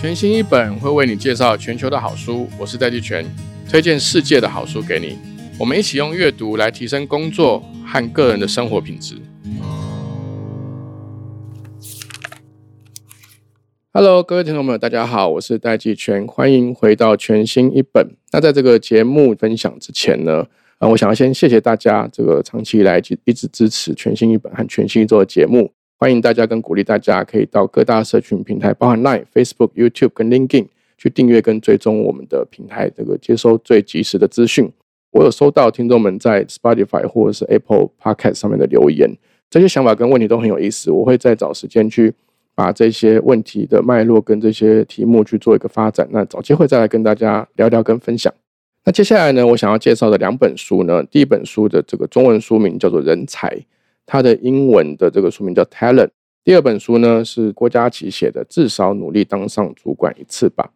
全新一本会为你介绍全球的好书，我是戴季全，推荐世界的好书给你。我们一起用阅读来提升工作和个人的生活品质。Hello，各位听众朋友，大家好，我是戴季全，欢迎回到全新一本。那在这个节目分享之前呢，啊，我想要先谢谢大家这个长期以来一直支持全新一本和全新一周的节目。欢迎大家跟鼓励大家可以到各大社群平台，包含 Line、Facebook、YouTube 跟 LinkedIn 去订阅跟追踪我们的平台，这个接收最及时的资讯。我有收到听众们在 Spotify 或者是 Apple Podcast 上面的留言，这些想法跟问题都很有意思。我会再找时间去把这些问题的脉络跟这些题目去做一个发展。那找机会再来跟大家聊聊跟分享。那接下来呢，我想要介绍的两本书呢，第一本书的这个中文书名叫做《人才》。它的英文的这个书名叫 Talent。第二本书呢是郭嘉琪写的，至少努力当上主管一次吧。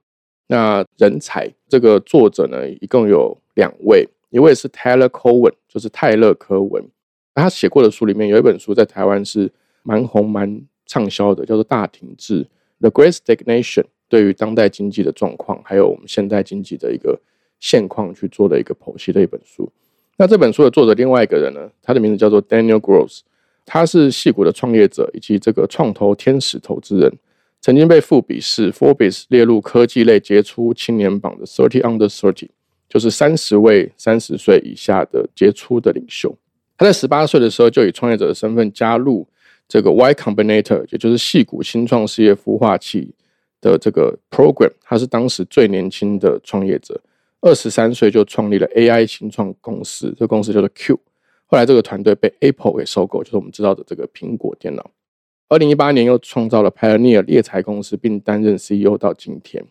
那人才这个作者呢，一共有两位，一位是 Taylor Cohen，就是泰勒科文。他写过的书里面有一本书在台湾是蛮红蛮畅销的，叫做《大停滞》The Great Stagnation，对于当代经济的状况，还有我们现代经济的一个现况去做的一个剖析的一本书。那这本书的作者另外一个人呢，他的名字叫做 Daniel Gross，他是戏骨的创业者以及这个创投天使投资人，曾经被富比士 Forbes 列入科技类杰出青年榜的 Thirty Under Thirty，就是三十位三十岁以下的杰出的领袖。他在十八岁的时候就以创业者的身份加入这个 Y Combinator，也就是戏骨新创事业孵化器的这个 program，他是当时最年轻的创业者。二十三岁就创立了 AI 新创公司，这公司叫做 Q。后来这个团队被 Apple 给收购，就是我们知道的这个苹果电脑。二零一八年又创造了 Pioneer 猎才公司，并担任 CEO 到今天。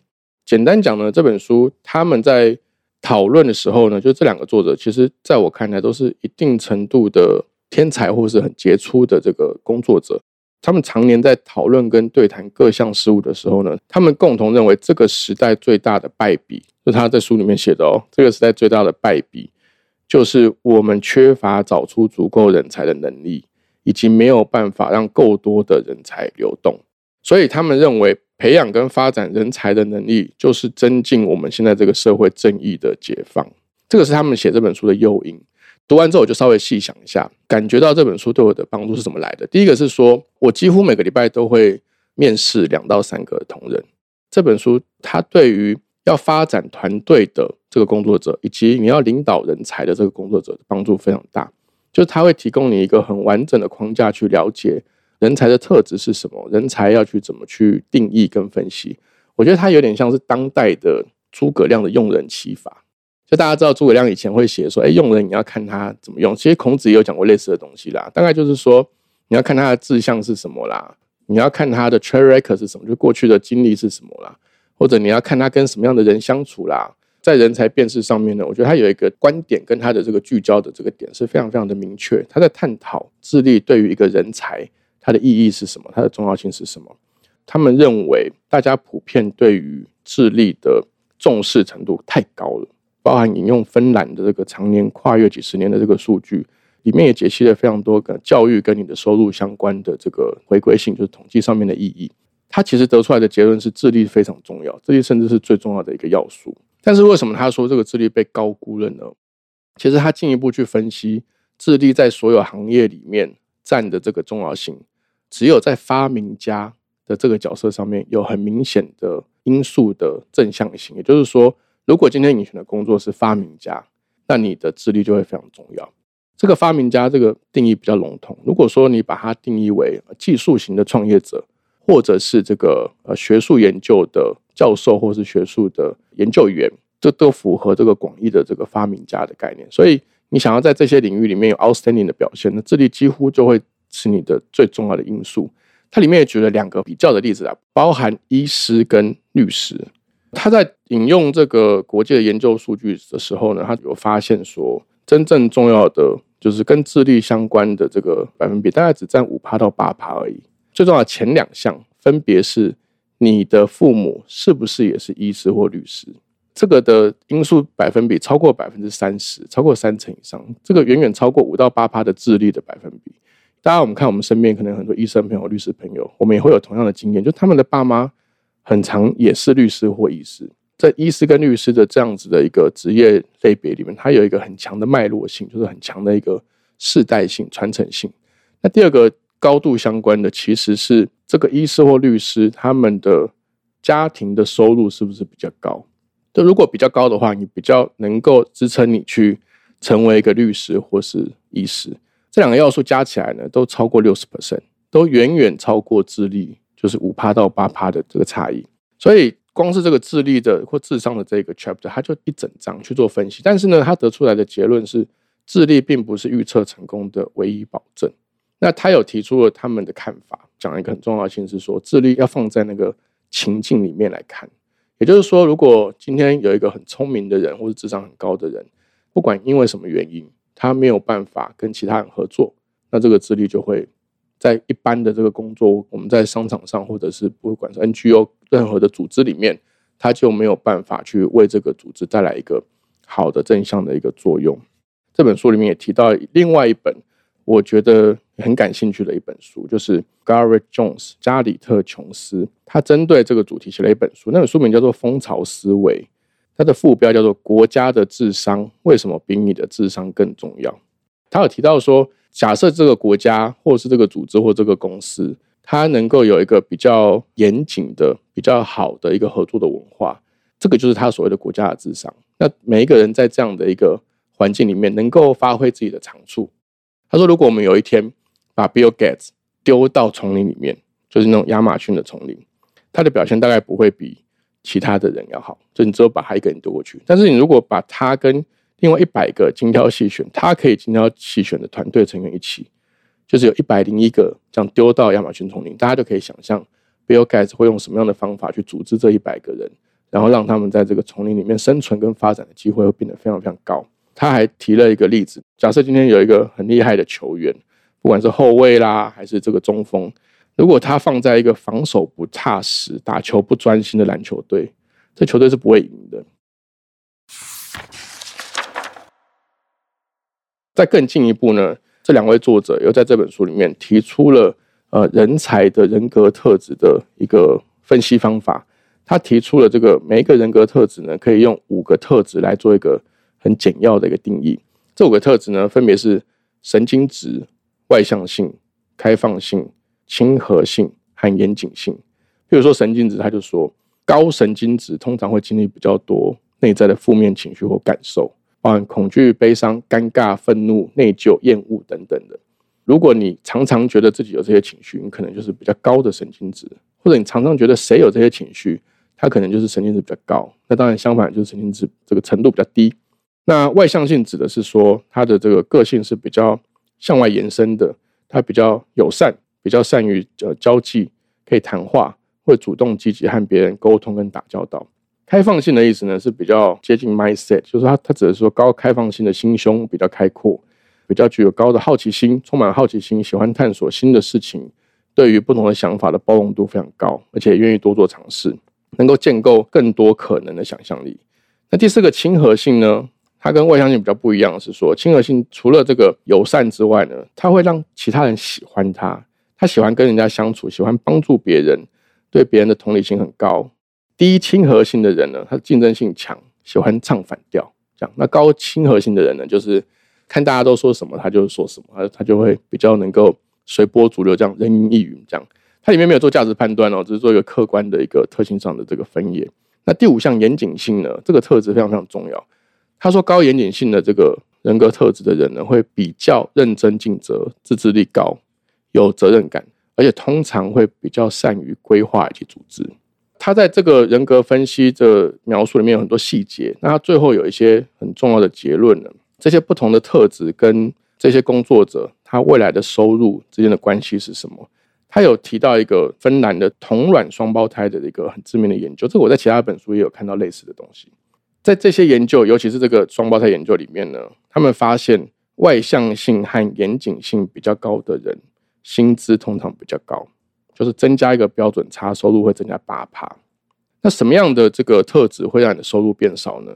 简单讲呢，这本书他们在讨论的时候呢，就这两个作者，其实在我看来都是一定程度的天才，或是很杰出的这个工作者。他们常年在讨论跟对谈各项事务的时候呢，他们共同认为这个时代最大的败笔。是他在书里面写的哦，这个时代最大的败笔，就是我们缺乏找出足够人才的能力，以及没有办法让够多的人才流动。所以他们认为，培养跟发展人才的能力，就是增进我们现在这个社会正义的解放。这个是他们写这本书的诱因。读完之后，我就稍微细想一下，感觉到这本书对我的帮助是怎么来的。第一个是说，我几乎每个礼拜都会面试两到三个同仁。这本书它对于要发展团队的这个工作者，以及你要领导人才的这个工作者，帮助非常大。就是它会提供你一个很完整的框架，去了解人才的特质是什么，人才要去怎么去定义跟分析。我觉得它有点像是当代的诸葛亮的用人启法。就大家知道诸葛亮以前会写说，哎，用人你要看他怎么用。其实孔子也有讲过类似的东西啦。大概就是说，你要看他的志向是什么啦，你要看他的 t r a c record 是什么，就过去的经历是什么啦。或者你要看他跟什么样的人相处啦，在人才辨识上面呢，我觉得他有一个观点跟他的这个聚焦的这个点是非常非常的明确。他在探讨智力对于一个人才它的意义是什么，它的重要性是什么。他们认为大家普遍对于智力的重视程度太高了，包含引用芬兰的这个常年跨越几十年的这个数据，里面也解析了非常多个教育跟你的收入相关的这个回归性，就是统计上面的意义。他其实得出来的结论是智力非常重要，智力甚至是最重要的一个要素。但是为什么他说这个智力被高估了呢？其实他进一步去分析智力在所有行业里面占的这个重要性，只有在发明家的这个角色上面有很明显的因素的正向性。也就是说，如果今天你选的工作是发明家，那你的智力就会非常重要。这个发明家这个定义比较笼统，如果说你把它定义为技术型的创业者。或者是这个呃学术研究的教授，或是学术的研究员，这都符合这个广义的这个发明家的概念。所以你想要在这些领域里面有 outstanding 的表现，那智力几乎就会是你的最重要的因素。它里面也举了两个比较的例子啊，包含医师跟律师。他在引用这个国际的研究数据的时候呢，他有发现说，真正重要的就是跟智力相关的这个百分比，大概只占五趴到八趴而已。最重要的前两项分别是你的父母是不是也是医师或律师，这个的因素百分比超过百分之三十，超过三成以上，这个远远超过五到八趴的智力的百分比。大家我们看我们身边可能很多医生朋友、律师朋友，我们也会有同样的经验，就他们的爸妈很长也是律师或医师。在医师跟律师的这样子的一个职业类别里面，它有一个很强的脉络性，就是很强的一个世代性、传承性。那第二个高度相关的，其实是这个医师或律师他们的家庭的收入是不是比较高？就如果比较高的话，你比较能够支撑你去成为一个律师或是医师。这两个要素加起来呢，都超过六十 percent，都远远超过智力，就是五趴到八趴的这个差异。所以。光是这个智力的或智商的这个 chapter，他就一整章去做分析。但是呢，他得出来的结论是，智力并不是预测成功的唯一保证。那他有提出了他们的看法，讲了一个很重要性是说，智力要放在那个情境里面来看。也就是说，如果今天有一个很聪明的人或者智商很高的人，不管因为什么原因，他没有办法跟其他人合作，那这个智力就会。在一般的这个工作，我们在商场上，或者是不管是 NGO 任何的组织里面，他就没有办法去为这个组织带来一个好的正向的一个作用。这本书里面也提到另外一本我觉得很感兴趣的一本书，就是 Garrett Jones 加里特琼斯，他针对这个主题写了一本书，那本书名叫做《蜂巢思维》，它的副标叫做《国家的智商为什么比你的智商更重要》。他有提到说。假设这个国家，或是这个组织，或这个公司，它能够有一个比较严谨的、比较好的一个合作的文化，这个就是他所谓的国家的智商。那每一个人在这样的一个环境里面，能够发挥自己的长处。他说，如果我们有一天把 Bill Gates 丢到丛林里面，就是那种亚马逊的丛林，他的表现大概不会比其他的人要好。就你只有把他一个人丢过去，但是你如果把他跟另外一百个精挑细选，他可以精挑细选的团队成员一起，就是有一百零一个这样丢到亚马逊丛林，大家就可以想象，Bill Gates 会用什么样的方法去组织这一百个人，然后让他们在这个丛林里面生存跟发展的机会会变得非常非常高。他还提了一个例子，假设今天有一个很厉害的球员，不管是后卫啦还是这个中锋，如果他放在一个防守不踏实、打球不专心的篮球队，这球队是不会赢的。再更进一步呢，这两位作者又在这本书里面提出了呃人才的人格特质的一个分析方法。他提出了这个每一个人格特质呢，可以用五个特质来做一个很简要的一个定义。这五个特质呢，分别是神经质、外向性、开放性、亲和性和严谨性。比如说神经质，他就说高神经质通常会经历比较多内在的负面情绪或感受。包含恐惧、悲伤、尴尬、愤怒、内疚、厌恶等等的。如果你常常觉得自己有这些情绪，你可能就是比较高的神经质；或者你常常觉得谁有这些情绪，他可能就是神经质比较高。那当然相反，就是神经质这个程度比较低。那外向性指的是说，他的这个个性是比较向外延伸的，他比较友善，比较善于呃交际，可以谈话，会主动积极和别人沟通跟打交道。开放性的意思呢，是比较接近 mindset，就是他他只是说高开放性的心胸比较开阔，比较具有高的好奇心，充满好奇心，喜欢探索新的事情，对于不同的想法的包容度非常高，而且愿意多做尝试，能够建构更多可能的想象力。那第四个亲和性呢，它跟外向性比较不一样，是说亲和性除了这个友善之外呢，它会让其他人喜欢他，他喜欢跟人家相处，喜欢帮助别人，对别人的同理心很高。低亲和性的人呢，他竞争性强，喜欢唱反调，这样。那高亲和性的人呢，就是看大家都说什么，他就说什么，他他就会比较能够随波逐流，这样人云亦云，这样。它里面没有做价值判断哦，只是做一个客观的一个特性上的这个分野。那第五项严谨性呢，这个特质非常非常重要。他说高严谨性的这个人格特质的人呢，会比较认真尽责，自制力高，有责任感，而且通常会比较善于规划以及组织。他在这个人格分析的描述里面有很多细节，那他最后有一些很重要的结论呢。这些不同的特质跟这些工作者他未来的收入之间的关系是什么？他有提到一个芬兰的同卵双胞胎的一个很知名的研究，这个我在其他本书也有看到类似的东西。在这些研究，尤其是这个双胞胎研究里面呢，他们发现外向性和严谨性比较高的人，薪资通常比较高。就是增加一个标准差，收入会增加八趴。那什么样的这个特质会让你的收入变少呢？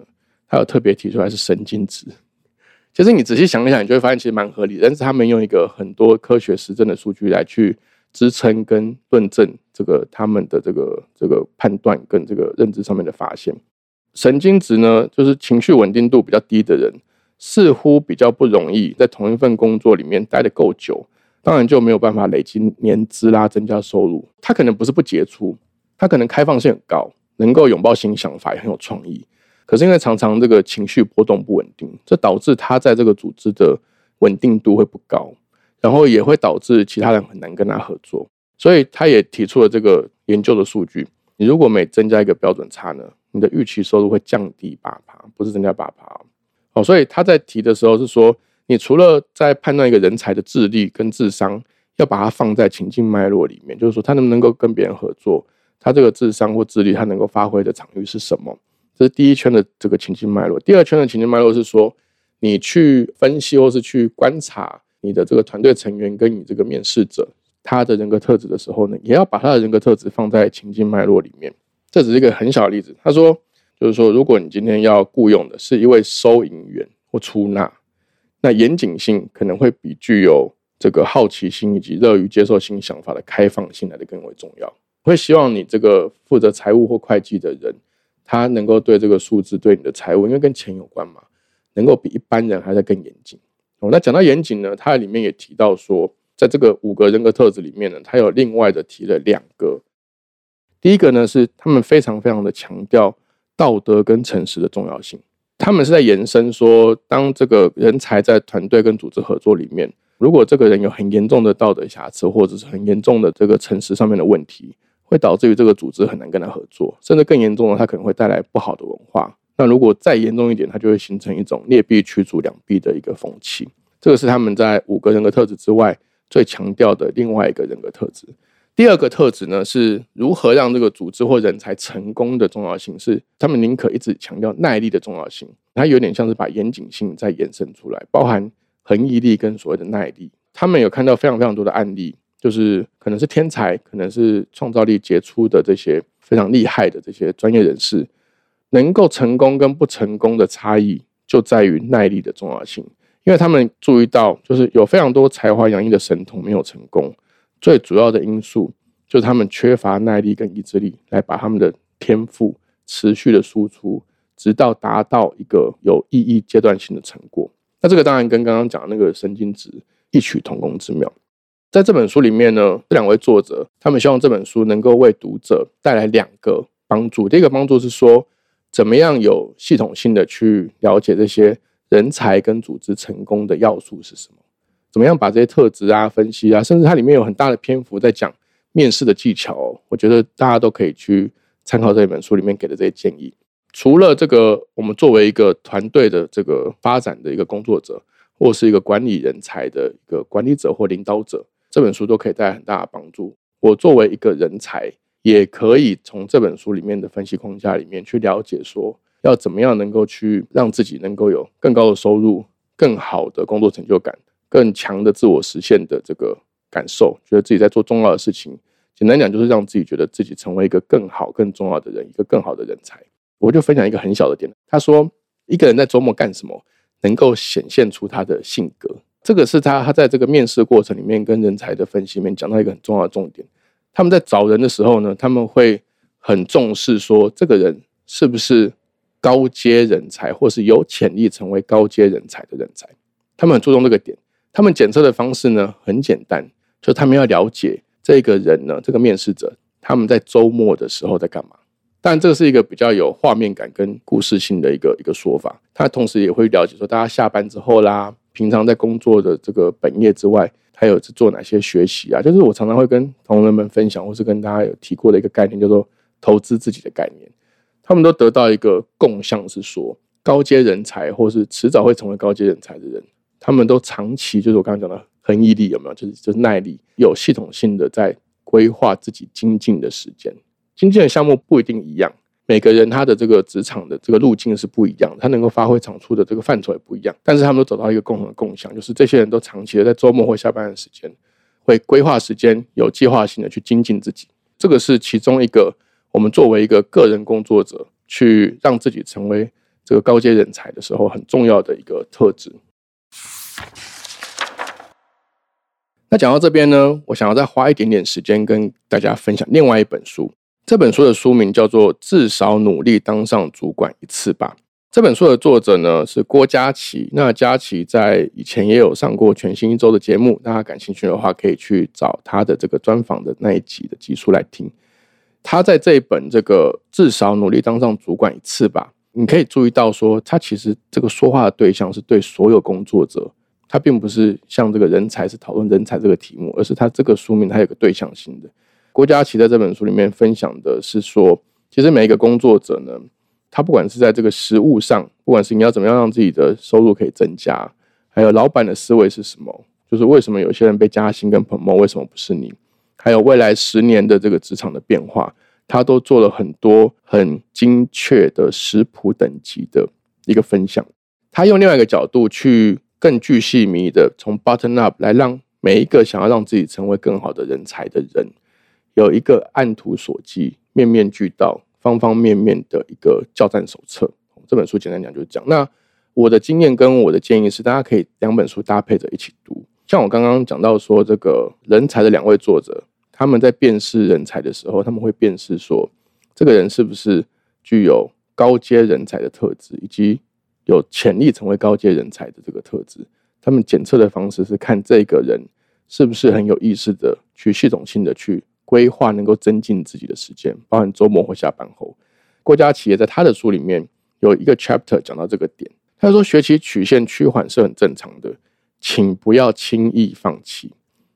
他有特别提出来是神经质。其实你仔细想一想，你就会发现其实蛮合理。但是他们用一个很多科学实证的数据来去支撑跟论证这个他们的这个这个判断跟这个认知上面的发现。神经质呢，就是情绪稳定度比较低的人，似乎比较不容易在同一份工作里面待得够久，当然就没有办法累积年资啦，增加收入。他可能不是不杰出，他可能开放性很高，能够拥抱新想法，也很有创意。可是因为常常这个情绪波动不稳定，这导致他在这个组织的稳定度会不高，然后也会导致其他人很难跟他合作。所以他也提出了这个研究的数据：你如果每增加一个标准差呢？你的预期收入会降低八趴，不是增加八趴哦。所以他在提的时候是说，你除了在判断一个人才的智力跟智商，要把它放在情境脉络里面，就是说他能不能够跟别人合作，他这个智商或智力他能够发挥的场域是什么？这是第一圈的这个情境脉络。第二圈的情境脉络是说，你去分析或是去观察你的这个团队成员跟你这个面试者他的人格特质的时候呢，也要把他的人格特质放在情境脉络里面。这只是一个很小的例子。他说，就是说，如果你今天要雇佣的是一位收银员或出纳，那严谨性可能会比具有这个好奇心以及乐于接受新想法的开放性来的更为重要。会希望你这个负责财务或会计的人，他能够对这个数字、对你的财务，因为跟钱有关嘛，能够比一般人还在更严谨。哦，那讲到严谨呢，它里面也提到说，在这个五个人格特质里面呢，它有另外的提了两个。第一个呢是他们非常非常的强调道德跟诚实的重要性。他们是在延伸说，当这个人才在团队跟组织合作里面，如果这个人有很严重的道德瑕疵，或者是很严重的这个诚实上面的问题，会导致于这个组织很难跟他合作，甚至更严重的，他可能会带来不好的文化。那如果再严重一点，它就会形成一种劣币驱逐良币的一个风气。这个是他们在五个人格特质之外最强调的另外一个人格特质。第二个特质呢，是如何让这个组织或人才成功的重要性，是他们宁可一直强调耐力的重要性。它有点像是把严谨性再延伸出来，包含恒毅力跟所谓的耐力。他们有看到非常非常多的案例，就是可能是天才，可能是创造力杰出的这些非常厉害的这些专业人士，能够成功跟不成功的差异就在于耐力的重要性。因为他们注意到，就是有非常多才华洋溢的神童没有成功。最主要的因素就是他们缺乏耐力跟意志力，来把他们的天赋持续的输出，直到达到一个有意义阶段性的成果。那这个当然跟刚刚讲的那个神经质异曲同工之妙。在这本书里面呢，这两位作者他们希望这本书能够为读者带来两个帮助。第一个帮助是说，怎么样有系统性的去了解这些人才跟组织成功的要素是什么。怎么样把这些特质啊分析啊，甚至它里面有很大的篇幅在讲面试的技巧，我觉得大家都可以去参考这本书里面给的这些建议。除了这个，我们作为一个团队的这个发展的一个工作者，或是一个管理人才的一个管理者或领导者，这本书都可以带来很大的帮助。我作为一个人才，也可以从这本书里面的分析框架里面去了解，说要怎么样能够去让自己能够有更高的收入、更好的工作成就感。更强的自我实现的这个感受，觉得自己在做重要的事情。简单讲，就是让自己觉得自己成为一个更好、更重要的人，一个更好的人才。我就分享一个很小的点，他说，一个人在周末干什么，能够显现出他的性格。这个是他他在这个面试过程里面跟人才的分析里面讲到一个很重要的重点。他们在找人的时候呢，他们会很重视说，这个人是不是高阶人才，或是有潜力成为高阶人才的人才。他们很注重这个点。他们检测的方式呢很简单，就他们要了解这个人呢，这个面试者他们在周末的时候在干嘛。但这是一个比较有画面感跟故事性的一个一个说法。他同时也会了解说，大家下班之后啦，平常在工作的这个本业之外，还有做哪些学习啊？就是我常常会跟同仁们分享，或是跟大家有提过的一个概念，叫做投资自己的概念。他们都得到一个共向，是说高阶人才，或是迟早会成为高阶人才的人。他们都长期就是我刚刚讲的恒毅力有没有？就是就是耐力，有系统性的在规划自己精进的时间。精进的项目不一定一样，每个人他的这个职场的这个路径是不一样，他能够发挥长处的这个范畴也不一样。但是他们都走到一个共同的共享，就是这些人都长期的在周末或下班的时间，会规划时间，有计划性的去精进自己。这个是其中一个我们作为一个个人工作者，去让自己成为这个高阶人才的时候，很重要的一个特质。那讲到这边呢，我想要再花一点点时间跟大家分享另外一本书。这本书的书名叫做《至少努力当上主管一次吧》。这本书的作者呢是郭佳琪。那佳琪在以前也有上过全新一周的节目，大家感兴趣的话可以去找他的这个专访的那一集的集数来听。他在这一本这个至少努力当上主管一次吧，你可以注意到说，他其实这个说话的对象是对所有工作者，他并不是像这个人才是讨论人才这个题目，而是他这个书名它有个对象性的。郭佳琪在这本书里面分享的是说，其实每一个工作者呢，他不管是在这个实物上，不管是你要怎么样让自己的收入可以增加，还有老板的思维是什么，就是为什么有些人被加薪跟膨胀为什么不是你？还有未来十年的这个职场的变化，他都做了很多很精确的食谱等级的一个分享。他用另外一个角度去更具细迷的从 button up 来让每一个想要让自己成为更好的人才的人。有一个按图索骥、面面俱到、方方面面的一个教战手册。这本书简单讲就是讲。那我的经验跟我的建议是，大家可以两本书搭配着一起读。像我刚刚讲到说，这个人才的两位作者，他们在辨识人才的时候，他们会辨识说，这个人是不是具有高阶人才的特质，以及有潜力成为高阶人才的这个特质。他们检测的方式是看这个人是不是很有意识的去系统性的去。规划能够增进自己的时间，包含周末或下班后。国家企业在他的书里面有一个 chapter 讲到这个点，他说学习曲线趋缓是很正常的，请不要轻易放弃。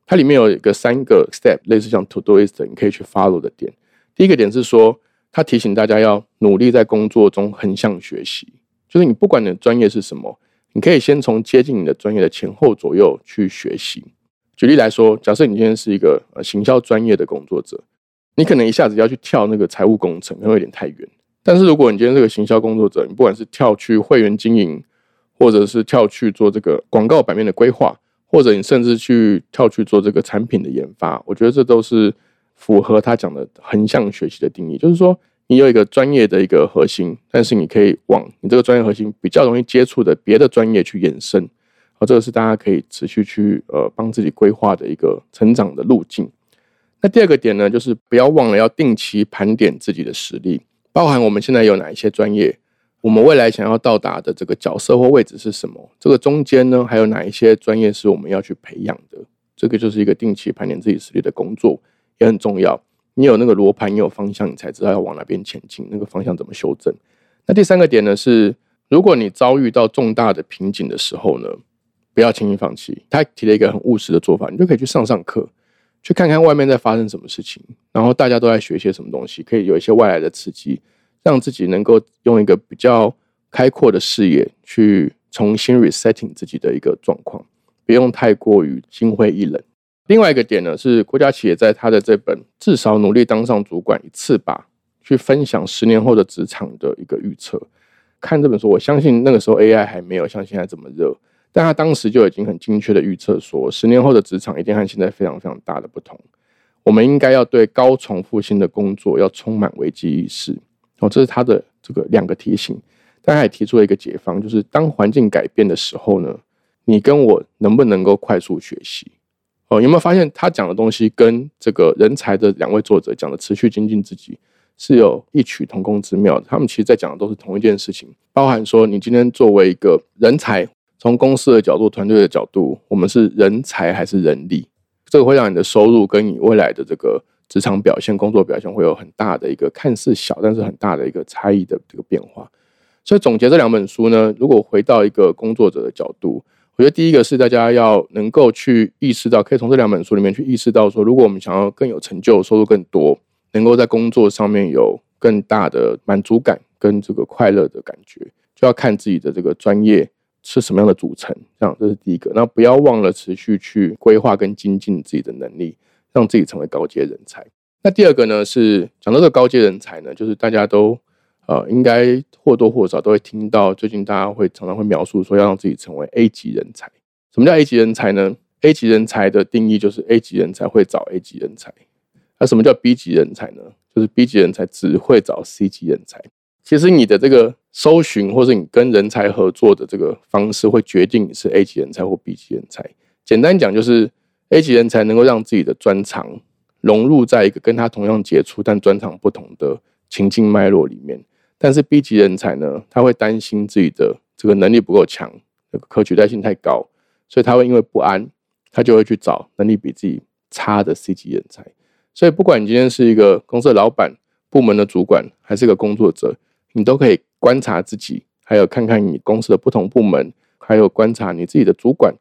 它里面有一个三个 step，类似像 to do list，你可以去 follow 的点。第一个点是说，他提醒大家要努力在工作中横向学习，就是你不管你的专业是什么，你可以先从接近你的专业的前后左右去学习。举例来说，假设你今天是一个呃行销专业的工作者，你可能一下子要去跳那个财务工程，可能有点太远。但是如果你今天是个行销工作者，你不管是跳去会员经营，或者是跳去做这个广告版面的规划，或者你甚至去跳去做这个产品的研发，我觉得这都是符合他讲的横向学习的定义。就是说，你有一个专业的一个核心，但是你可以往你这个专业核心比较容易接触的别的专业去延伸。这个是大家可以持续去呃帮自己规划的一个成长的路径。那第二个点呢，就是不要忘了要定期盘点自己的实力，包含我们现在有哪一些专业，我们未来想要到达的这个角色或位置是什么？这个中间呢，还有哪一些专业是我们要去培养的？这个就是一个定期盘点自己实力的工作，也很重要。你有那个罗盘，你有方向，你才知道要往哪边前进，那个方向怎么修正。那第三个点呢，是如果你遭遇到重大的瓶颈的时候呢？不要轻易放弃。他提了一个很务实的做法，你就可以去上上课，去看看外面在发生什么事情，然后大家都在学些什么东西，可以有一些外来的刺激，让自己能够用一个比较开阔的视野去重新 resetting 自己的一个状况，不用太过于心灰意冷。另外一个点呢，是国家企业在他的这本至少努力当上主管一次吧，去分享十年后的职场的一个预测。看这本书，我相信那个时候 AI 还没有像现在这么热。但他当时就已经很精确的预测说，十年后的职场一定和现在非常非常大的不同。我们应该要对高重复性的工作要充满危机意识。哦，这是他的这个两个提醒。但他也提出了一个解方，就是当环境改变的时候呢，你跟我能不能够快速学习？哦，有没有发现他讲的东西跟这个人才的两位作者讲的持续精进自己是有异曲同工之妙的？他们其实在讲的都是同一件事情，包含说你今天作为一个人才。从公司的角度、团队的角度，我们是人才还是人力？这个会让你的收入跟你未来的这个职场表现、工作表现会有很大的一个看似小，但是很大的一个差异的这个变化。所以总结这两本书呢，如果回到一个工作者的角度，我觉得第一个是大家要能够去意识到，可以从这两本书里面去意识到说，如果我们想要更有成就、收入更多，能够在工作上面有更大的满足感跟这个快乐的感觉，就要看自己的这个专业。是什么样的组成？这样这是第一个。那不要忘了持续去规划跟精进自己的能力，让自己成为高阶人才。那第二个呢，是讲到这个高阶人才呢，就是大家都呃应该或多或少都会听到，最近大家会常常会描述说要让自己成为 A 级人才。什么叫 A 级人才呢？A 级人才的定义就是 A 级人才会找 A 级人才。那什么叫 B 级人才呢？就是 B 级人才只会找 C 级人才。其实你的这个搜寻，或者你跟人才合作的这个方式，会决定你是 A 级人才或 B 级人才。简单讲，就是 A 级人才能够让自己的专长融入在一个跟他同样杰出但专长不同的情境脉络里面。但是 B 级人才呢，他会担心自己的这个能力不够强，可取代性太高，所以他会因为不安，他就会去找能力比自己差的 C 级人才。所以不管你今天是一个公司的老板、部门的主管，还是一个工作者，你都可以观察自己，还有看看你公司的不同部门，还有观察你自己的主管。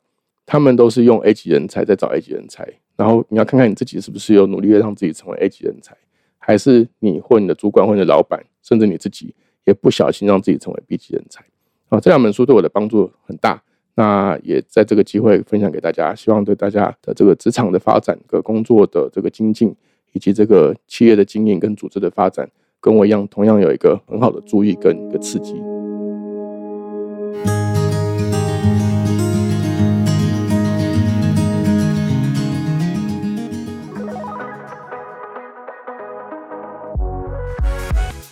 他们都是用 A 级人才在找 A 级人才，然后你要看看你自己是不是有努力的让自己成为 A 级人才，还是你或你的主管或你的老板，甚至你自己也不小心让自己成为 B 级人才啊！这两本书对我的帮助很大，那也在这个机会分享给大家，希望对大家的这个职场的发展、和工作的这个精进，以及这个企业的经营跟组织的发展，跟我一样，同样有一个很好的注意跟一个刺激。